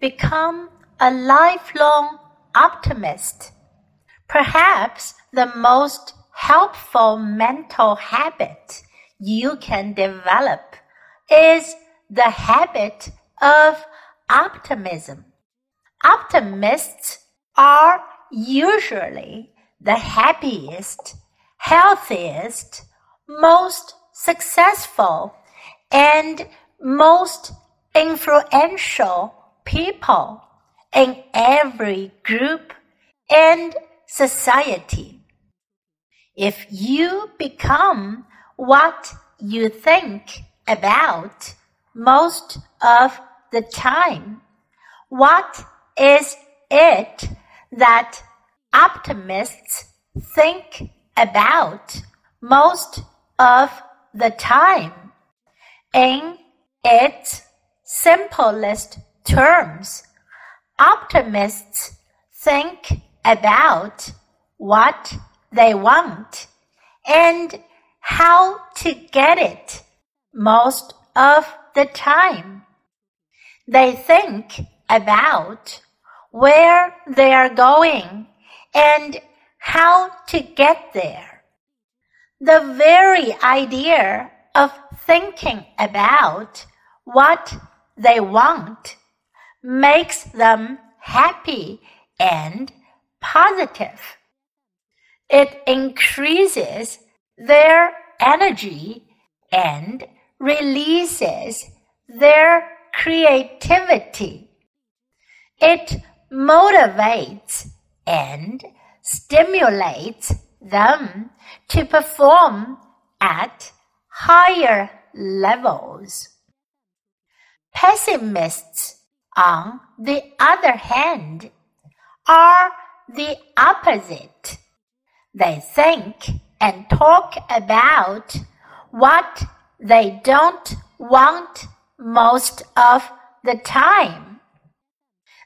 become a lifelong optimist. Perhaps the most helpful mental habit you can develop is the habit of optimism. Optimists are usually the happiest, healthiest, most successful, and most influential people in every group and society. If you become what you think about most of the time, what is it that optimists think about most of the time? In its simplest terms, optimists think about what they want and how to get it most of the time. They think about where they are going and how to get there. The very idea of thinking about what they want makes them happy and positive. It increases their energy and releases their creativity. It motivates and stimulates them to perform at higher levels. Pessimists, on the other hand, are the opposite. They think and talk about what they don't want most of the time.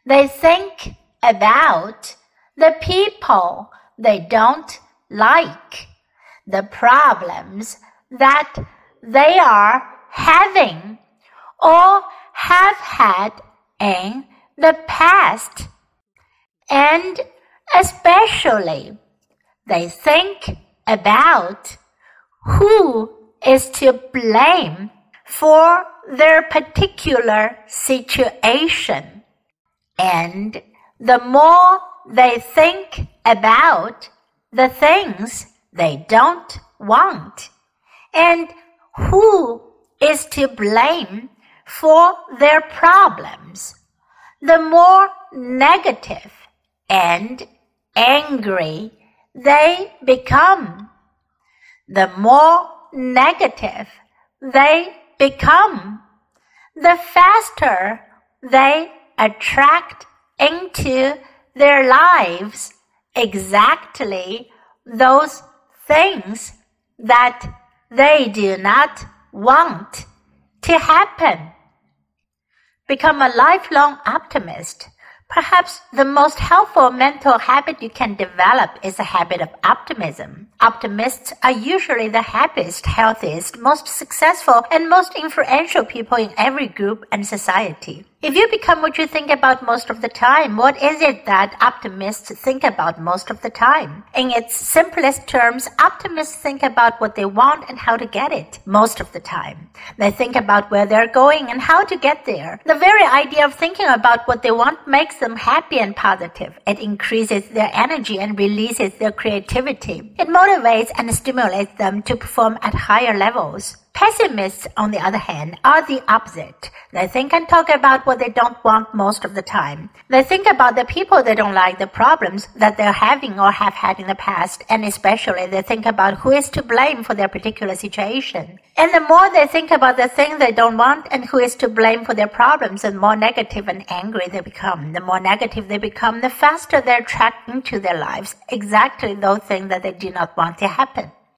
They think about the people they don't like, the problems that they are having or have had in the past. And especially, they think about who is to blame for their particular situation. And the more they think about the things they don't want, and who is to blame for their problems, the more negative and angry they become. The more negative they become, the faster they attract into their lives exactly those things that they do not want to happen. Become a lifelong optimist. Perhaps the most helpful mental habit you can develop is a habit of optimism. Optimists are usually the happiest, healthiest, most successful, and most influential people in every group and society. If you become what you think about most of the time, what is it that optimists think about most of the time? In its simplest terms, optimists think about what they want and how to get it most of the time. They think about where they're going and how to get there. The very idea of thinking about what they want makes them happy and positive. It increases their energy and releases their creativity. It motivates and stimulates them to perform at higher levels. Pessimists, on the other hand, are the opposite. They think and talk about what they don't want most of the time. They think about the people they don't like, the problems that they're having or have had in the past, and especially they think about who is to blame for their particular situation. And the more they think about the thing they don't want and who is to blame for their problems, the more negative and angry they become. The more negative they become, the faster they're tracked into their lives exactly those things that they do not want to happen.